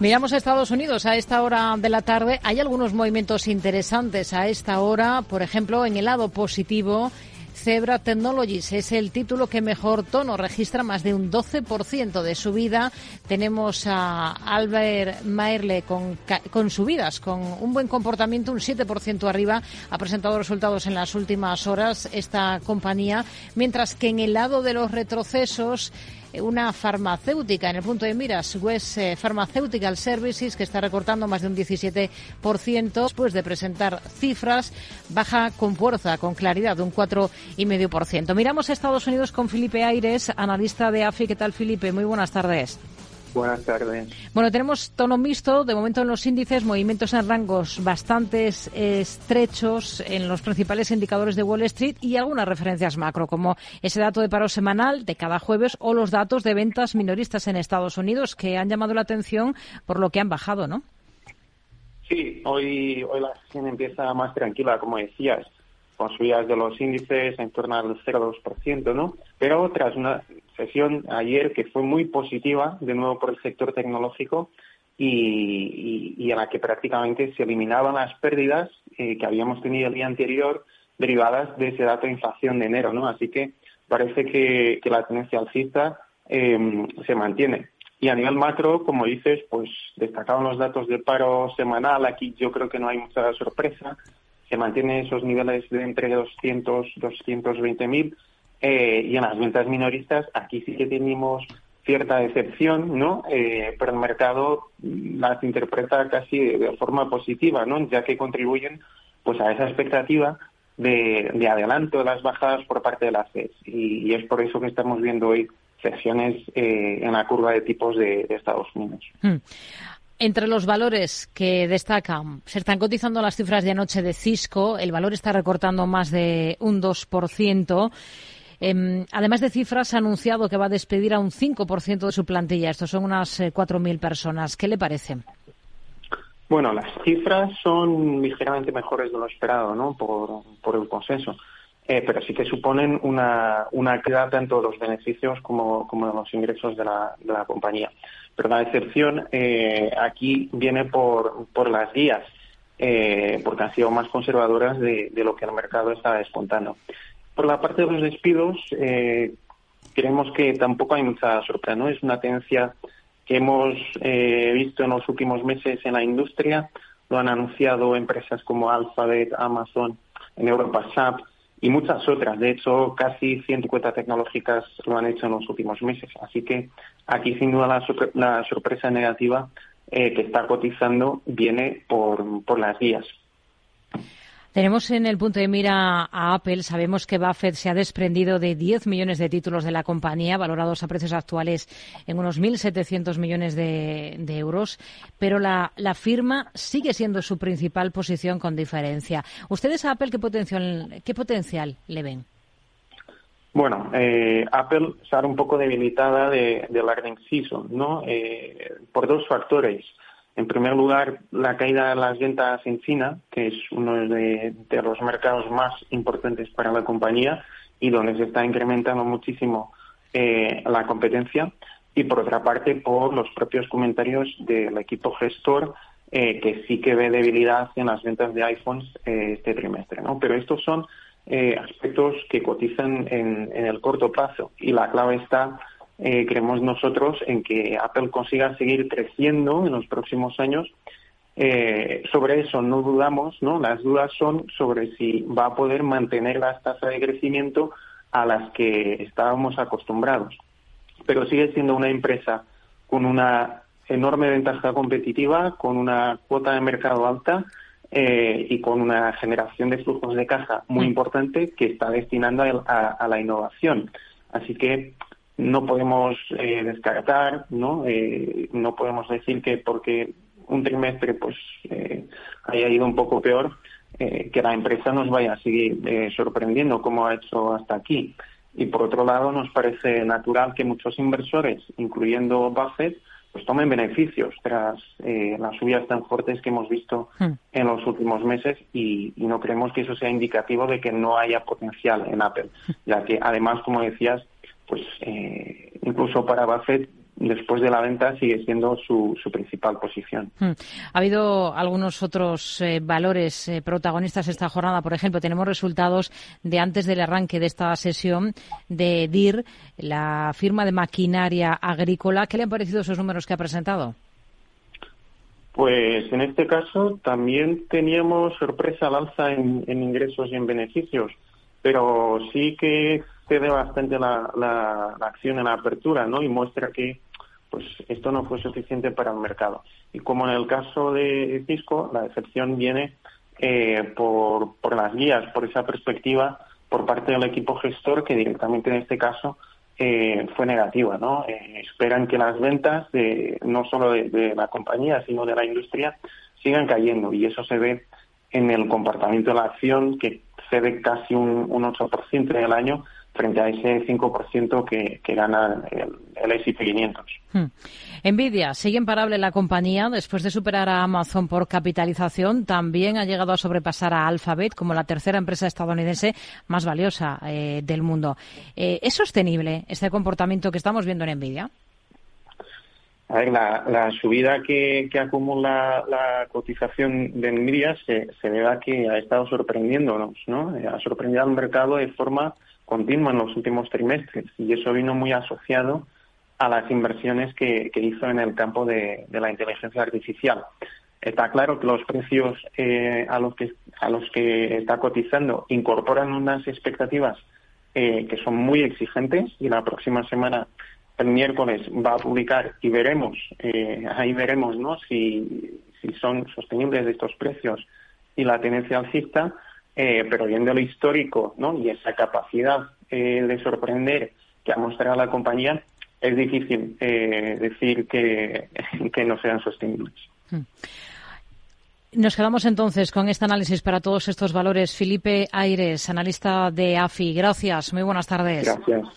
Miramos a Estados Unidos a esta hora de la tarde. Hay algunos movimientos interesantes a esta hora. Por ejemplo, en el lado positivo, Zebra Technologies es el título que mejor tono registra más de un 12% de subida. Tenemos a Albert Maerle con, con subidas, con un buen comportamiento, un 7% arriba. Ha presentado resultados en las últimas horas esta compañía, mientras que en el lado de los retrocesos, una farmacéutica en el punto de miras, West eh, Pharmaceutical Services, que está recortando más de un 17% después de presentar cifras, baja con fuerza, con claridad, de un 4,5%. Miramos a Estados Unidos con Felipe Aires, analista de AFI. ¿Qué tal, Felipe? Muy buenas tardes. Buenas tardes. Bueno, tenemos tono mixto. De momento en los índices, movimientos en rangos bastante estrechos en los principales indicadores de Wall Street y algunas referencias macro, como ese dato de paro semanal de cada jueves o los datos de ventas minoristas en Estados Unidos, que han llamado la atención por lo que han bajado, ¿no? Sí, hoy, hoy la sesión empieza más tranquila, como decías con subidas de los índices en torno al 0,2%, ¿no? Pero tras una sesión ayer que fue muy positiva, de nuevo por el sector tecnológico, y, en la que prácticamente se eliminaban las pérdidas eh, que habíamos tenido el día anterior derivadas de ese dato de inflación de enero, ¿no? Así que parece que, la tendencia alcista em, se mantiene. Y a nivel macro, como dices, pues destacaban los datos de paro semanal. Aquí yo creo que no hay mucha sorpresa se mantienen esos niveles de entre 200, 220 mil. Eh, y en las ventas minoristas, aquí sí que tenemos cierta decepción, ¿no? Eh, pero el mercado las interpreta casi de, forma positiva, ¿no? Ya que contribuyen pues a esa expectativa de, adelanto de las bajadas por parte de la FED. Y, es por eso que estamos viendo hoy sesiones eh, en la curva de tipos de, Estados Unidos. Hmm. Entre los valores que destacan, se están cotizando las cifras de anoche de Cisco, el valor está recortando más de un 2%. Em, además de cifras, ha anunciado que va a despedir a un 5% de su plantilla. Estos son unas 4.000 eh, personas. ¿Qué le parece? Bueno, las cifras son ligeramente mejores de lo esperado, ¿no? Por, el consenso. Eh, pero sí que suponen una, una caída tanto de los beneficios como, de los ingresos de la, de la compañía. Pero la excepción eh, aquí viene por, las guías, eh, porque han sido más conservadoras de, lo que el mercado está descontando. Por la parte de los despidos, eh, creemos que tampoco hay mucha sorpresa, ¿no? Es una tendencia que hemos visto en los últimos meses en la industria. Lo han anunciado empresas como Alphabet, Amazon, en Europa SAP y muchas otras. De hecho, casi 150 tecnológicas lo han hecho en los últimos meses. Así que aquí, sin duda, la, sorpresa negativa eh, que está cotizando viene por, por las vías. Tenemos en el punto de mira a Apple. Sabemos que Buffett se ha desprendido de 10 millones de títulos de la compañía, valorados a precios actuales en unos 1.700 millones de, euros, pero la, firma sigue siendo su principal posición con diferencia. ¿Ustedes a Apple qué potencial, qué potencial le ven? Bueno, eh, Apple sale un poco debilitada de, de la season, ¿no? Eh, por dos factores. En primer lugar, la caída de las ventas en China, que es uno de, los mercados más importantes para la compañía y donde se está incrementando muchísimo eh, la competencia. Y por otra parte, por los propios comentarios del equipo gestor, eh, que sí que ve debilidad en las ventas de iPhones eh, este trimestre. ¿no? Pero estos son aspectos que cotizan en el corto plazo y la clave está eh, creemos nosotros en que Apple consiga seguir creciendo en los próximos años. Eh, sobre eso no dudamos, ¿no? Las dudas son sobre si va a poder mantener las tasas de crecimiento a las que estábamos acostumbrados. Pero sigue siendo una empresa con una enorme ventaja competitiva, con una cuota de mercado alta eh, y con una generación de flujos de caja muy mm. importante que está destinando a la innovación. Así que no podemos eh, descartar, ¿no? Eh, no podemos decir que porque un trimestre pues eh, haya ido un poco peor, que la empresa nos vaya a seguir sorprendiendo como ha hecho hasta aquí. Y por otro lado, nos parece natural que muchos inversores, incluyendo Buffett, pues tomen beneficios tras las subidas tan fuertes que hemos visto hmm. en los últimos meses y, y, no creemos que eso sea indicativo de que no haya potencial en Apple, ya que además, como decías, pues eh, incluso para Buffett después de la venta sigue siendo su, su principal posición. Hmm. Ha habido algunos otros eh, valores eh, protagonistas esta jornada. Por ejemplo, tenemos resultados de antes del arranque de esta sesión de DIR, la firma de maquinaria agrícola. ¿Qué le han parecido esos números que ha presentado? Pues en este caso también teníamos sorpresa al alza en, ingresos y en beneficios, pero sí que cede bastante la, la, acción en la apertura, ¿no? Y muestra que pues esto no fue suficiente para el mercado. Y como en el caso de Cisco, la decepción viene eh, por, por las guías, por esa perspectiva por parte del equipo gestor que directamente en este caso eh, fue negativa. ¿no? Eh, esperan que las ventas, de, no solo de, la compañía, sino de la industria, sigan cayendo y eso se ve en el comportamiento de la acción que cede casi un, un 8% en el año frente a ese 5% que, que gana el, el S&P 500. Hmm. Nvidia sigue imparable la compañía después de superar a Amazon por capitalización. También ha llegado a sobrepasar a Alphabet como la tercera empresa estadounidense más valiosa eh, del mundo. Eh, ¿Es sostenible este comportamiento que estamos viendo en Nvidia? A ver, la, subida que, acumula la cotización de Nvidia se, se debe a que ha estado sorprendiéndonos, ¿no? Ha sorprendido al mercado de forma continua en los últimos trimestres y eso vino muy asociado a las inversiones que, hizo en el campo de, la inteligencia artificial. Está claro que los precios eh, a, los que, a los que está cotizando incorporan unas expectativas eh, que son muy exigentes y la próxima semana, el miércoles, va a publicar y veremos, eh, ahí veremos ¿no? si, si son sostenibles estos precios y la tendencia alcista eh, pero viendo lo histórico ¿no? y esa capacidad eh, de sorprender que ha mostrado la compañía, es difícil eh, decir que, que no sean sostenibles. Hmm. Nos quedamos entonces con este análisis para todos estos valores. Felipe Aires, analista de AFI. Gracias. Muy buenas tardes. Gracias.